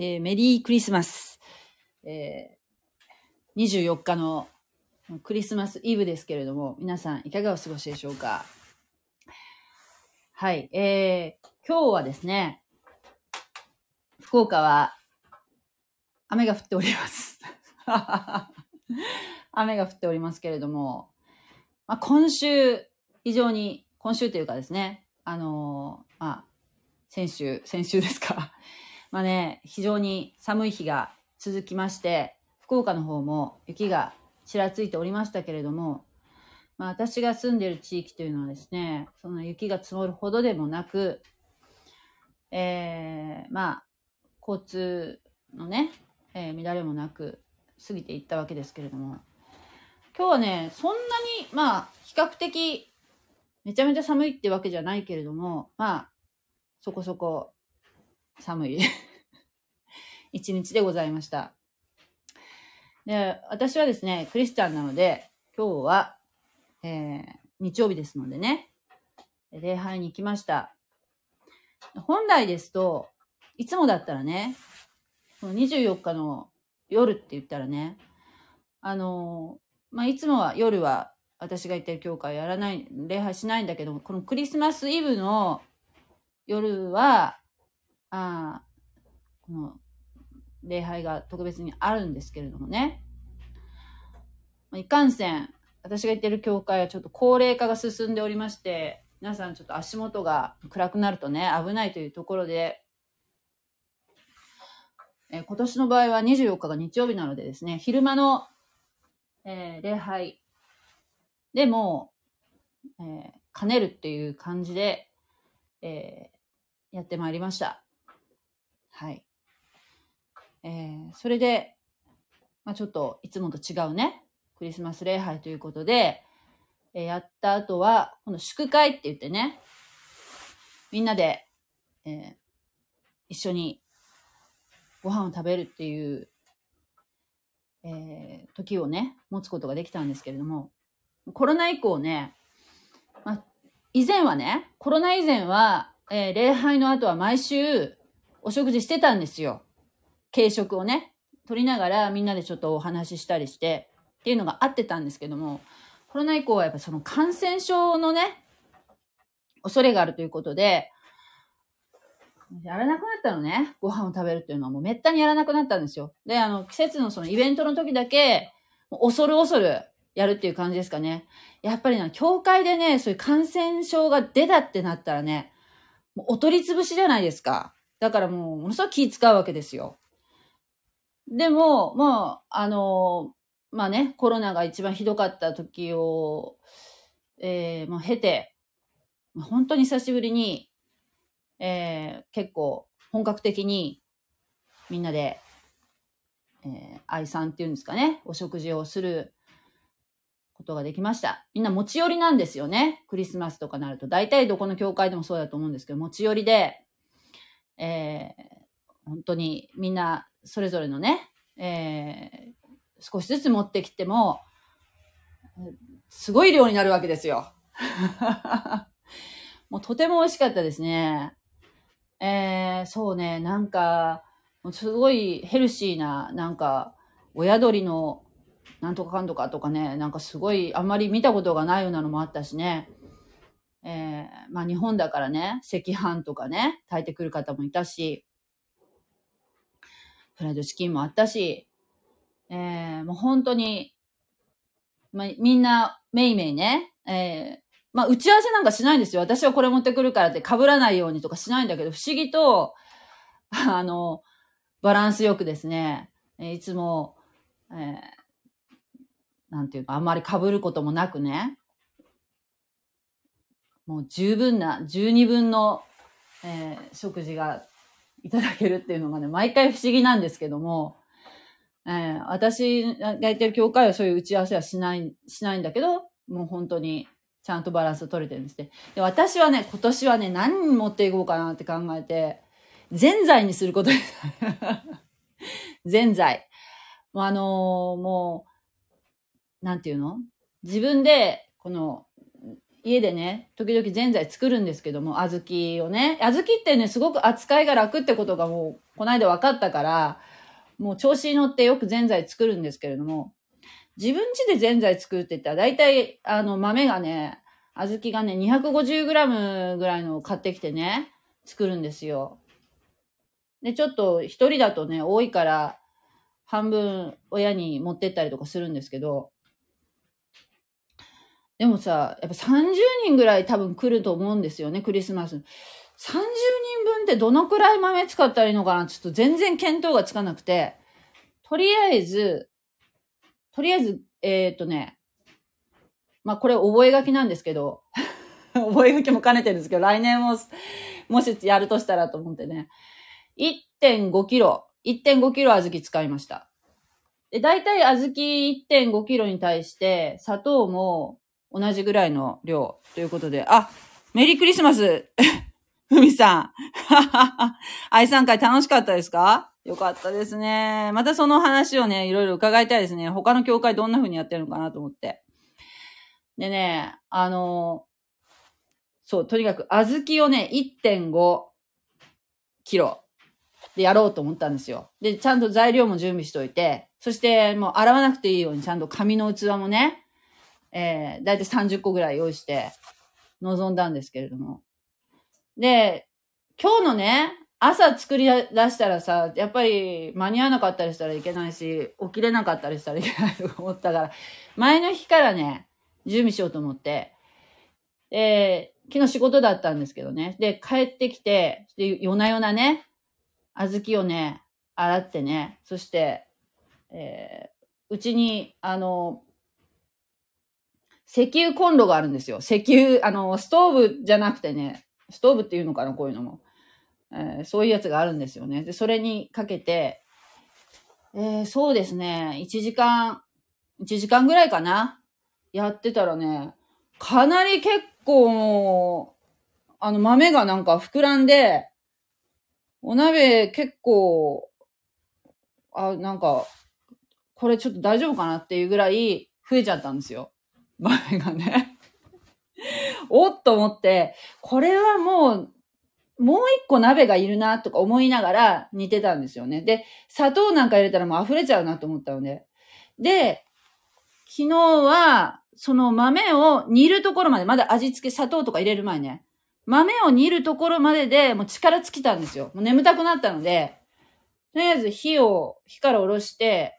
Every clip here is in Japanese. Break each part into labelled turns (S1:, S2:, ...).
S1: えーメリークリスマス。えー24日のクリスマスイブですけれども、皆さんいかがお過ごしでしょうか？はい。えー今日はですね、福岡は雨が降っております。雨が降っておりますけれども、まあ、今週、非常に、今週というかですね、あのーまあ、先週、先週ですか。まあね、非常に寒い日が続きまして、福岡の方も雪がちらついておりましたけれども、まあ私が住んでる地域というのはですね、その雪が積もるほどでもなく、えー、まあ、交通のね、えー乱れもなく過ぎていったわけですけれども、今日はね、そんなに、まあ、比較的、めちゃめちゃ寒いってわけじゃないけれども、まあ、そこそこ寒い 一日でございました。で、私はですね、クリスチャンなので、今日は、えー日曜日ですのでね、礼拝に行きました。本来ですと、いつもだったらね、この24日の夜って言ったらね、あのまあ、いつもは夜は私が行ってる教会やらない、礼拝しないんだけども、このクリスマスイブの夜は、あこの礼拝が特別にあるんですけれどもね。いかんせん、私が行ってる教会はちょっと高齢化が進んでおりまして、皆さんちょっと足元が暗くなるとね、危ないというところで、えー今年の場合は24日が日曜日なのでですね、昼間の、えー礼拝でも、えー兼ねるっていう感じで、えーやってまいりました。はい。えーそれで、まあ、ちょっといつもと違うね、クリスマス礼拝ということで、えーやった後は、この祝会って言ってね、みんなで、えー一緒にご飯を食べるっていう、えー時をね、持つことができたんですけれども、コロナ以降ね、まあ、以前はね、コロナ以前は、えー礼拝の後は毎週お食事してたんですよ。軽食をね、取りながらみんなでちょっとお話ししたりしてっていうのがあってたんですけども、コロナ以降はやっぱその感染症のね、恐れがあるということで、やらなくなったのね。ご飯を食べるっていうのはもうめったにやらなくなったんですよ。で、あの、季節のそのイベントの時だけ、恐る恐るやるっていう感じですかね。やっぱりな、教会でね、そういう感染症が出たってなったらね、もうお取り潰しじゃないですか。だからもう、ものすごく気使うわけですよ。でも、もう、あの、まあね、コロナが一番ひどかった時を、えー、もう経て、本当に久しぶりに、えー、結構本格的にみんなで、えー、愛さんっていうんですかね、お食事をすることができました。みんな持ち寄りなんですよね。クリスマスとかなると。大体どこの教会でもそうだと思うんですけど、持ち寄りで、えー、本当にみんなそれぞれのね、えー、少しずつ持ってきても、すごい量になるわけですよ。もうとても美味しかったですね。えー、そうね、なんか、すごいヘルシーな、なんか、親鳥のなんとかかんとかとかね、なんかすごいあんまり見たことがないようなのもあったしね。えー、まあ日本だからね、赤飯とかね、炊いてくる方もいたし、フライドチキンもあったし、えー、もう本当に、まあ、みんな、めいめいね、えー、まあ、打ち合わせなんかしないんですよ。私はこれ持ってくるからって被らないようにとかしないんだけど、不思議と、あの、バランスよくですね、いつも、えーなんていうか、あんまり被ることもなくね、もう十分な、十二分の、えー食事がいただけるっていうのがね、毎回不思議なんですけども、えー私がやってる教会はそういう打ち合わせはしない、しないんだけど、もう本当にちゃんとバランス取れてるんですね。で、私はね、今年はね、何持っていこうかなって考えて、ぜんざいにすることです。ぜんざい。もうあのーもう、なんていうの？自分で、この、家でね、時々ぜんざい作るんですけども、小豆をね。小豆ってね、すごく扱いが楽ってことがもう、この間分かったから、もう調子に乗ってよくぜんざい作るんですけれども、自分家でぜんざい作るって言ったら、だいたい、あの、豆がね、小豆がね、250g ぐらいのを買ってきてね、作るんですよ。で、ちょっと一人だとね、多いから、半分親に持ってったりとかするんですけど、でもさ、やっぱ30人ぐらい多分来ると思うんですよね、クリスマス。30人分ってどのくらい豆使ったらいいのかなちょっと全然見当がつかなくて、とりあえず、とりあえず、えー、っとね、まあこれ覚書きなんですけど、覚書きも兼ねてるんですけど、来年も、もしやるとしたらと思ってね、1.5キロ、1.5キロ小豆使いました。で、大体小豆1.5キロに対して、砂糖も同じぐらいの量ということで、あ、メリークリスマス ふみさん。愛さん会楽しかったですか？よかったですね。またその話をね、いろいろ伺いたいですね。他の教会どんな風にやってるのかなと思って。でね、あのそう、とにかく小豆をね、1.5キロでやろうと思ったんですよ。で、ちゃんと材料も準備しといて、そしてもう洗わなくていいようにちゃんと紙の器もね、えー、だいたい30個ぐらい用意して臨んだんですけれども。で、今日のね、朝作り出したらさ、やっぱり間に合わなかったりしたらいけないし、起きれなかったりしたらいけないと思ったから、前の日からね、準備しようと思って、で、昨日仕事だったんですけどね。で、帰ってきて、で夜な夜なね、小豆をね、洗ってね、そして、えー、うちに、あの、石油コンロがあるんですよ。石油、あの、ストーブじゃなくてね、ストーブっていうのかな、こういうのも。えー、そういうやつがあるんですよね。で、それにかけて、えー、そうですね、1時間、1時間ぐらいかな。やってたらね、かなり結構、あの豆がなんか膨らんで、お鍋結構、あ、なんか、これちょっと大丈夫かなっていうぐらい増えちゃったんですよ。豆がね。おっと思って、これはもう、もう一個鍋がいるなとか思いながら煮てたんですよね。で、砂糖なんか入れたらもう溢れちゃうなと思ったので。で、昨日は、その豆を煮るところまで、まだ味付け、砂糖とか入れる前ね。豆を煮るところまででもう力尽きたんですよ。もう眠たくなったので、とりあえず火を、火から下ろして、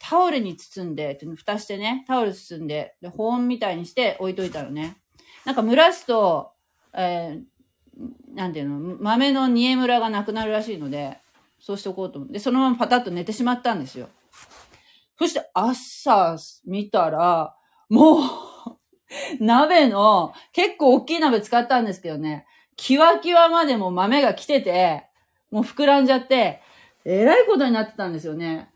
S1: タオルに包んで、蓋してね、タオル包んで、で、保温みたいにして置いといたのね。なんか蒸らすと、えー、なんていうの、豆の煮えムラがなくなるらしいので、そうしておこうと思って、そのままパタッと寝てしまったんですよ。そして朝見たら、もう 鍋の、結構大きい鍋使ったんですけどね、キワキワまでも豆が来てて、もう膨らんじゃって、えらいことになってたんですよね。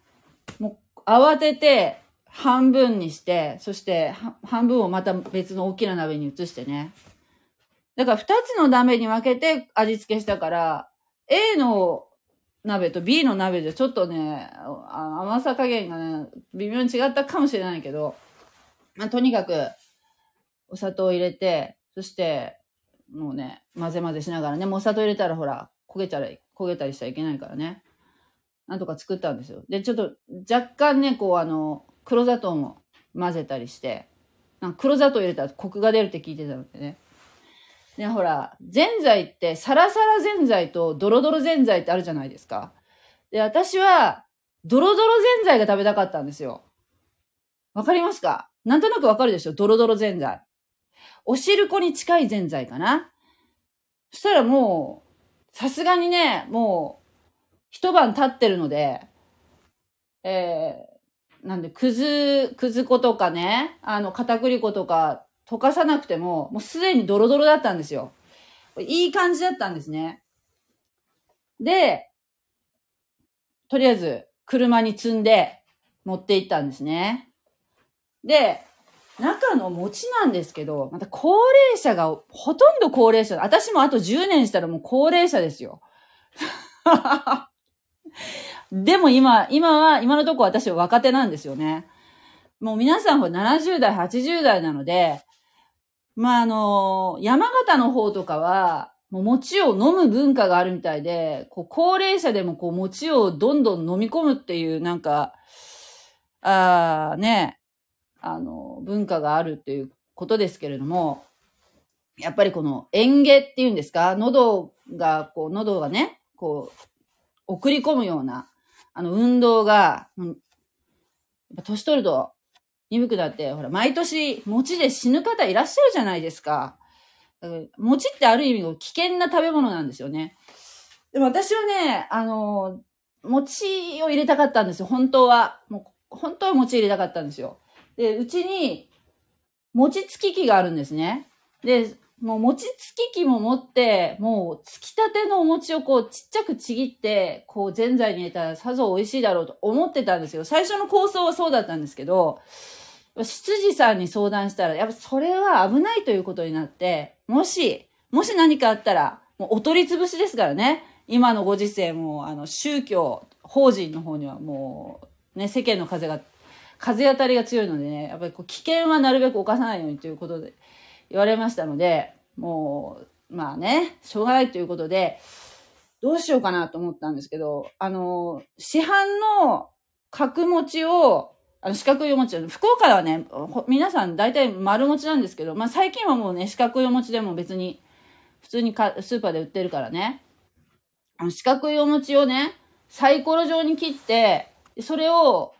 S1: もう慌てて半分にして、そして半分をまた別の大きな鍋に移してね。だから二つの鍋に分けて味付けしたから、A の鍋と B の鍋でちょっとね、甘さ加減がね、微妙に違ったかもしれないけど、まあ、とにかく、お砂糖を入れて、そして、もうね、混ぜ混ぜしながらね、もうお砂糖入れたらほら、焦げたら、焦げたりしちゃいけないからね。なんとか作ったんですよ。で、ちょっと若干ね、こうあの、黒砂糖も混ぜたりして、黒砂糖入れたらコクが出るって聞いてたのでね。で、ほら、ぜんざいって、サラサラぜんざいとドロドロぜんざいってあるじゃないですか。で、私は、ドロドロぜんざいが食べたかったんですよ。わかりますか？なんとなくわかるでしょ？ドロドロぜんざい。お汁粉に近いぜんざいかな？そしたらもう、さすがにね、もう、一晩経ってるので、えー、なんで、くず、くず粉とかね、あの、片栗粉とか溶かさなくても、もうすでにドロドロだったんですよ。いい感じだったんですね。で、とりあえず、車に積んで持って行ったんですね。で、中の餅なんですけど、また高齢者が、ほとんど高齢者、私もあと10年したらもう高齢者ですよ。でも今、今は、今のとこ私は若手なんですよね。もう皆さんは70代、80代なので、まあ、あの、山形の方とかは、もう餅を飲む文化があるみたいで、こう高齢者でもこう餅をどんどん飲み込むっていうなんか、ああ、ね、あの、文化があるっていうことですけれども、やっぱりこの園芸っていうんですか？喉が、こう、喉がね、こう、送り込むような、あの、運動が、うん、やっぱ年取ると鈍くなって、ほら、毎年、餅で死ぬ方いらっしゃるじゃないですか。餅ってある意味危険な食べ物なんですよね。でも私はね、あの、餅を入れたかったんですよ、本当は。もう、本当は餅入れたかったんですよ。で、うちに、餅つき機があるんですね。で、もう餅つき機も持って、もうつきたてのお餅をこうちっちゃくちぎって、こうぜんざいに入れたらさぞ美味しいだろうと思ってたんですよ。最初の構想はそうだったんですけど、執事さんに相談したら、やっぱそれは危ないということになって、もし、もし何かあったら、もうお取り潰しですからね。今のご時世も、あの、宗教、法人の方にはもう、ね、世間の風が、風当たりが強いのでね、やっぱりこう危険はなるべく犯さないようにということで言われましたので、もう、まあね、しょうがないということで、どうしようかなと思ったんですけど、あの、市販の角餅をあの、四角いお餅。福岡はね、皆さん大体丸餅なんですけど、まあ最近はもうね、四角いお餅でも別に、普通にかスーパーで売ってるからね。あの、四角いお餅をね、サイコロ状に切って、それを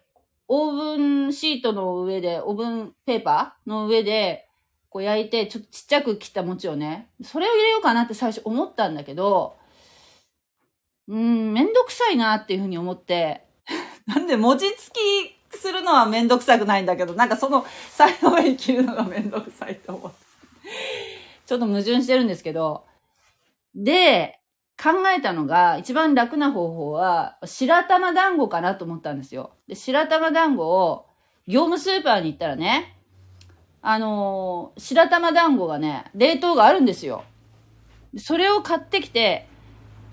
S1: オーブンシートの上で、オーブンペーパーの上で、こう焼いて、ちょっとちっちゃく切った餅をね、それを入れようかなって最初思ったんだけど、うん、めんどくさいなっていうふうに思って、なんで餅つきするのはめんどくさくないんだけど、なんかその才の上に切るのがめんどくさいと思って。ちょっと矛盾してるんですけど。で、考えたのが、一番楽な方法は、白玉団子かなと思ったんですよ。で、白玉団子を、業務スーパーに行ったらね、あのー、白玉団子がね、冷凍があるんですよ。それを買ってきて、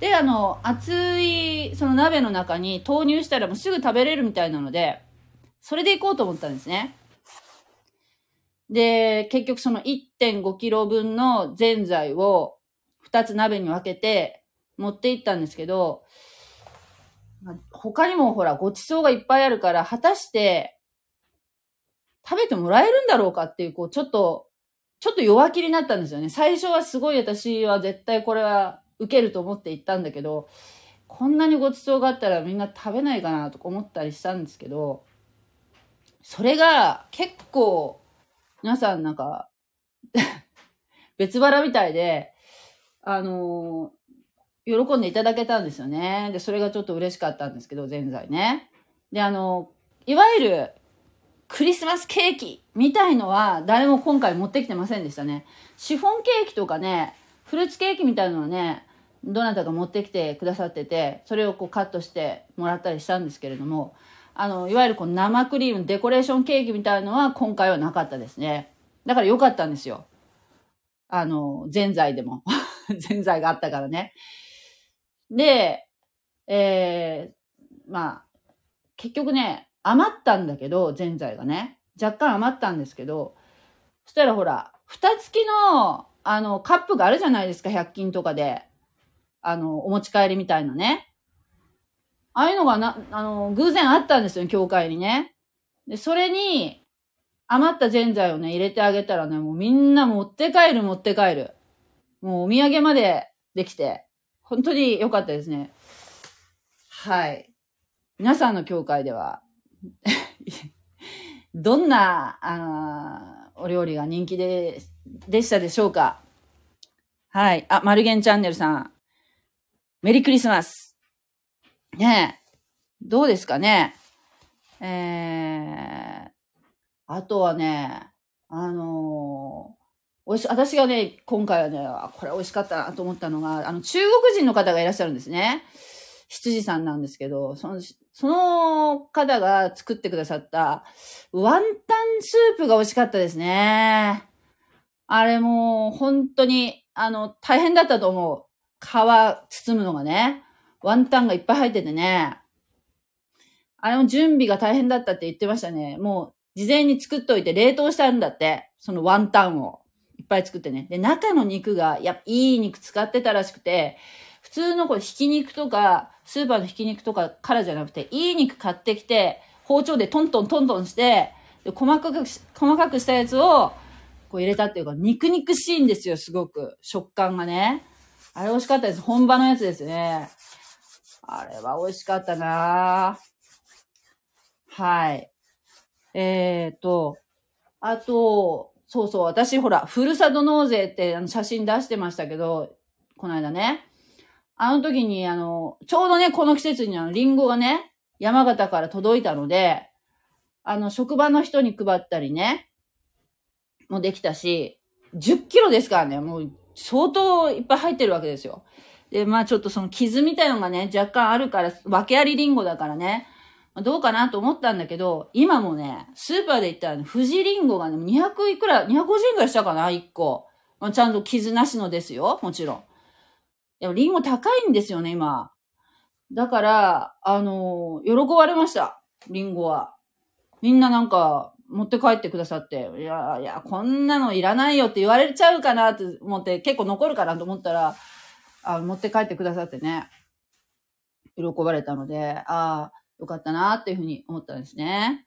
S1: で、あの、熱い、その鍋の中に投入したらもうすぐ食べれるみたいなので、それで行こうと思ったんですね。で、結局その1.5キロ分のぜんざいを2つ鍋に分けて持って行ったんですけど、他にもほら、ごちそうがいっぱいあるから、果たして食べてもらえるんだろうかっていう、こう、ちょっと、ちょっと弱気になったんですよね。最初はすごい私は絶対これは受けると思って行ったんだけど、こんなにごちそうがあったらみんな食べないかなとか思ったりしたんですけど、それが結構、皆さんなんか 別腹みたいで、あのー、喜んでいただけたんですよね。で、それがちょっと嬉しかったんですけど、ぜんざいね。で、あの、いわゆる、クリスマスケーキみたいのは誰も今回持ってきてませんでしたね。シフォンケーキとかね、フルーツケーキみたいなのはね、どなたか持ってきてくださってて、それをこうカットしてもらったりしたんですけれども、あの、いわゆるこの生クリーム、デコレーションケーキみたいのは今回はなかったですね。だから良かったんですよ。あの、ぜんざいでも。ぜんざいがあったからね。で、えー、まあ、結局ね、余ったんだけど、ぜんざいがね。若干余ったんですけど、そしたらほら、蓋付きの、あの、カップがあるじゃないですか、100均とかで。あの、お持ち帰りみたいなね。ああいうのがな、あの、偶然あったんですよ、教会にね。で、それに、余ったぜんざいをね、入れてあげたらね、もうみんな持って帰る持って帰る。もうお土産までできて、本当に良かったですね。はい。皆さんの教会では どんな、あのお料理が人気で、でしたでしょうか？はい。あ、マルゲンチャンネルさん。メリークリスマス。ねえ。どうですかね？えー、あとはね、あのー、おいし、私がね、今回はね、これ美味しかったなと思ったのが、あの、中国人の方がいらっしゃるんですね。羊さんなんですけど、その、その方が作ってくださったワンタンスープが美味しかったですね。あれも本当に、あの、大変だったと思う。皮包むのがね。ワンタンがいっぱい入っててね。あれも準備が大変だったって言ってましたね。もう、事前に作っといて冷凍したんだって。そのワンタンを。いっぱい作ってね。で、中の肉が、やっぱいい肉使ってたらしくて、普通のこれひき肉とか、スーパーのひき肉とかからじゃなくて、いい肉買ってきて、包丁でトントントントンして、で細かく、細かくしたやつを、こう入れたっていうか、肉肉しいんですよ、すごく。食感がね。あれ美味しかったです。本場のやつですね。あれは美味しかったなはい。えーと、あと、そうそう、私ほら、ふるさと納税ってあの写真出してましたけど、この間ね。あの時に、あの、ちょうどね、この季節にあの、リンゴがね、山形から届いたので、あの、職場の人に配ったりね、もできたし、10キロですからね、もう相当いっぱい入ってるわけですよ。で、まあちょっとその傷みたいのがね、若干あるから、訳ありリンゴだからね、ま、どうかなと思ったんだけど、今もね、スーパーで言ったらね、富士リンゴがね、200いくら、250円くらいしたかな、1個。まあ、ちゃんと傷なしのですよ、もちろん。いや、リンゴ高いんですよね、今。だから、あの、喜ばれました。リンゴは。みんななんか、持って帰ってくださって、いやいや、こんなのいらないよって言われちゃうかなって思って、結構残るかなと思ったら、あ持って帰ってくださってね、喜ばれたので、ああ、よかったなっていうふうに思ったんですね。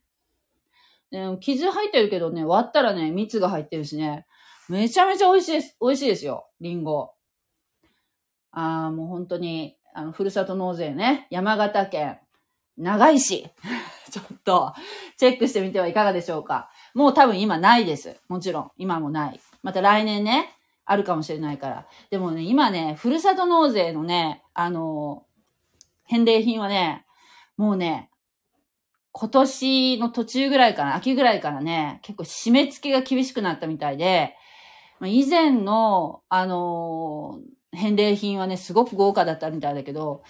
S1: で傷入ってるけどね、割ったらね、蜜が入ってるしね、めちゃめちゃ美味しいです。美味しいですよ、リンゴ。ああ、もう本当に、あの、ふるさと納税ね、山形県、長井市。ちょっと、チェックしてみてはいかがでしょうか。もう多分今ないです。もちろん。今もない。また来年ね、あるかもしれないから。でもね、今ね、ふるさと納税のね、あの、返礼品はね、もうね、今年の途中ぐらいから、秋ぐらいからね、結構締め付けが厳しくなったみたいで、以前の、あの返礼品はね、すごく豪華だったみたいだけど、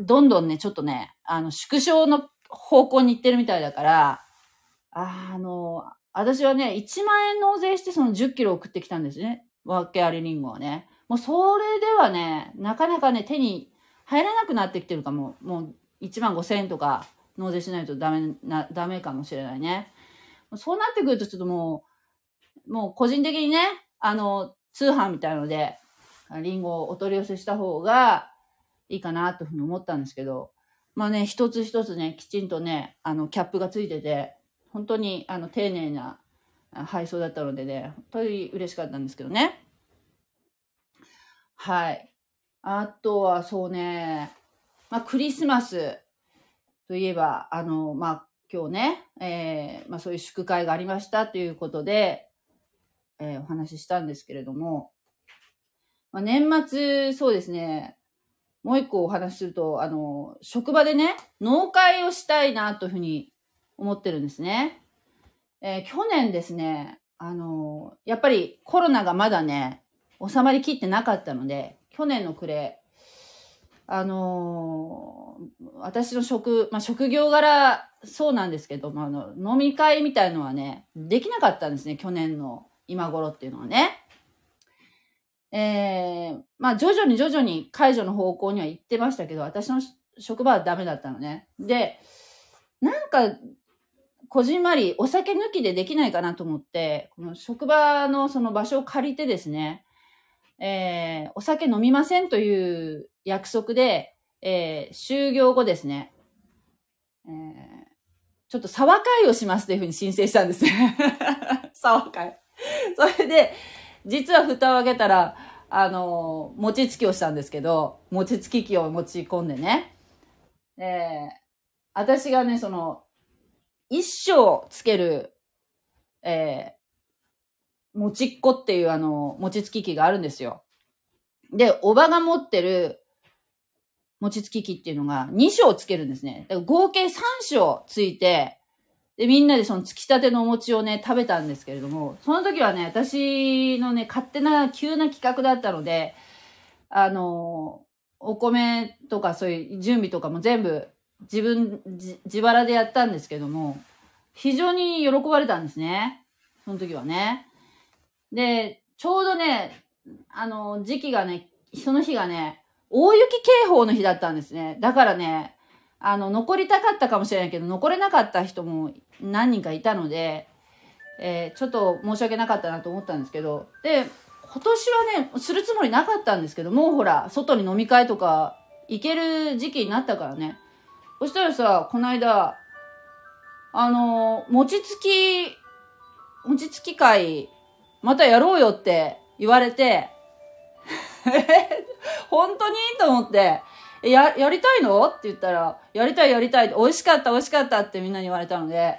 S1: どんどんね、ちょっとね、あの、縮小の方向に行ってるみたいだから、あの、私はね、1万円納税してその10キロ送ってきたんですね。わけありリンゴはね。もうそれではね、なかなかね、手に入らなくなってきてるかも。もう1万5千円とか納税しないとダメな、ダメかもしれないね。そうなってくるとちょっともう、もう個人的にね、あの、通販みたいので、リンゴをお取り寄せした方がいいかなというふうに思ったんですけど、まあね、一つ一つね、きちんとね、あの、キャップがついてて、本当に、あの、丁寧な配送だったのでね、本当に嬉しかったんですけどね。はい。あとは、そうね、まあ、クリスマスといえば、あの、まあ、今日ね、えー、まあ、そういう祝会がありましたということで、えー、お話ししたんですけれども、まあ、年末、そうですね、もう一個お話しすると、あの、職場でね、納会をしたいなというふうに思ってるんですね。えー、去年ですね、あの、やっぱりコロナがまだね、収まりきってなかったので、去年の暮れ、あの私の職、まあ、職業柄そうなんですけども、あの、飲み会みたいのはね、できなかったんですね、去年の今頃っていうのはね。えー、まあ徐々に徐々に解除の方向には行ってましたけど、私の職場はダメだったのね。で、なんか、こじんまりお酒抜きでできないかなと思って、この職場のその場所を借りてですね、えー、お酒飲みませんという約束で、えー、就業後ですね、えー、ちょっと沢会をしますというふうに申請したんですね。沢会。それで、実は蓋を開けたら、あの、餅つきをしたんですけど、餅つき機を持ち込んでね。えー、私がね、その、一生つける、えー、餅っこっていうあの、餅つき機があるんですよ。で、おばが持ってる餅つき機っていうのが2章つけるんですね。合計3章ついて、で、みんなでそのつきたてのお餅をね、食べたんですけれども、その時はね、私のね、勝手な急な企画だったので、あの、お米とかそういう準備とかも全部自分、自腹でやったんですけども、非常に喜ばれたんですね。その時はね。で、ちょうどね、あの、時期がね、その日がね、大雪警報の日だったんですね。だからね、あの、残りたかったかもしれないけど、残れなかった人も何人かいたので、えーちょっと申し訳なかったなと思ったんですけど、で、今年はね、するつもりなかったんですけど、もうほら、外に飲み会とか行ける時期になったからね。そしたらさ、この間、あの餅つき、餅つき会、またやろうよって言われて、本当に？と思って、えや、やりたいの？って言ったら、やりたいやりたい、美味しかった美味しかったってみんなに言われたので、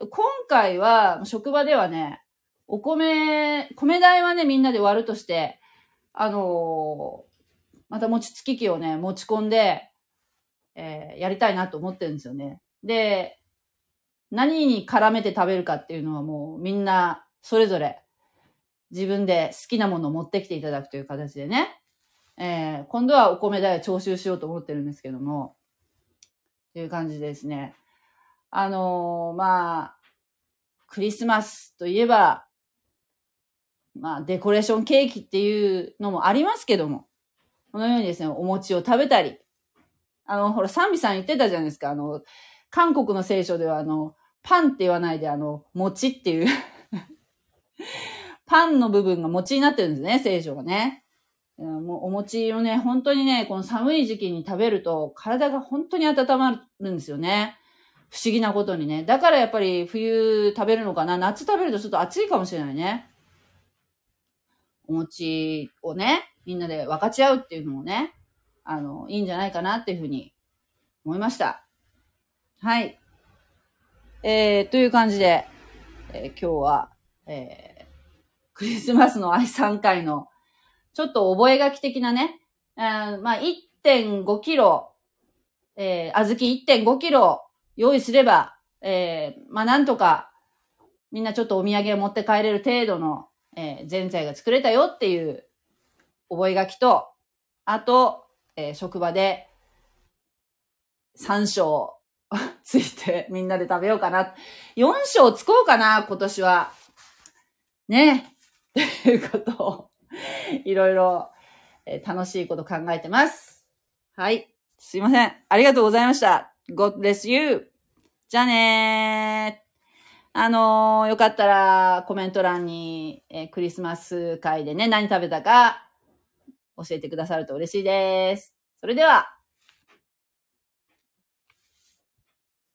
S1: 今回は、職場ではね、お米、米代はね、みんなで割るとして、あのーまた餅つき機をね、持ち込んで、えーやりたいなと思ってるんですよね。で、何に絡めて食べるかっていうのはもうみんなそれぞれ自分で好きなものを持ってきていただくという形でね、えー今度はお米代を徴収しようと思ってるんですけども、という感じですね。あのーまあ、クリスマスといえば、まあ、デコレーションケーキっていうのもありますけども、このようにですね、お餅を食べたり、あの、ほら、サンビさん言ってたじゃないですか、あの、韓国の聖書では、あの、パンって言わないで、あの、餅っていう、パンの部分が餅になってるんですね、聖書がね。もうお餅をね、本当にね、この寒い時期に食べると、体が本当に温まるんですよね。不思議なことにね。だからやっぱり冬食べるのかな。夏食べるとちょっと暑いかもしれないね。お餅をね、みんなで分かち合うっていうのもね、あの、いいんじゃないかなっていうふうに思いました。はい。えー、という感じで、えー今日は、えー、クリスマスの愛3回の、ちょっと覚書的なね、えーまあ、1.5キロ、えー、小豆1.5キロ用意すれば、えー、まあ、なんとか、みんなちょっとお土産を持って帰れる程度の、えー、前菜が作れたよっていう覚書と、あと、えー職場で、3章 ついてみんなで食べようかな。4章つこうかな、今年は。ね。っていうことを、いろいろ、え楽しいこと考えてます。はい。すいません。ありがとうございました。God bless you. じゃあねー。あのーよかったらコメント欄に、えークリスマス会でね、何食べたか教えてくださると嬉しいです。それでは、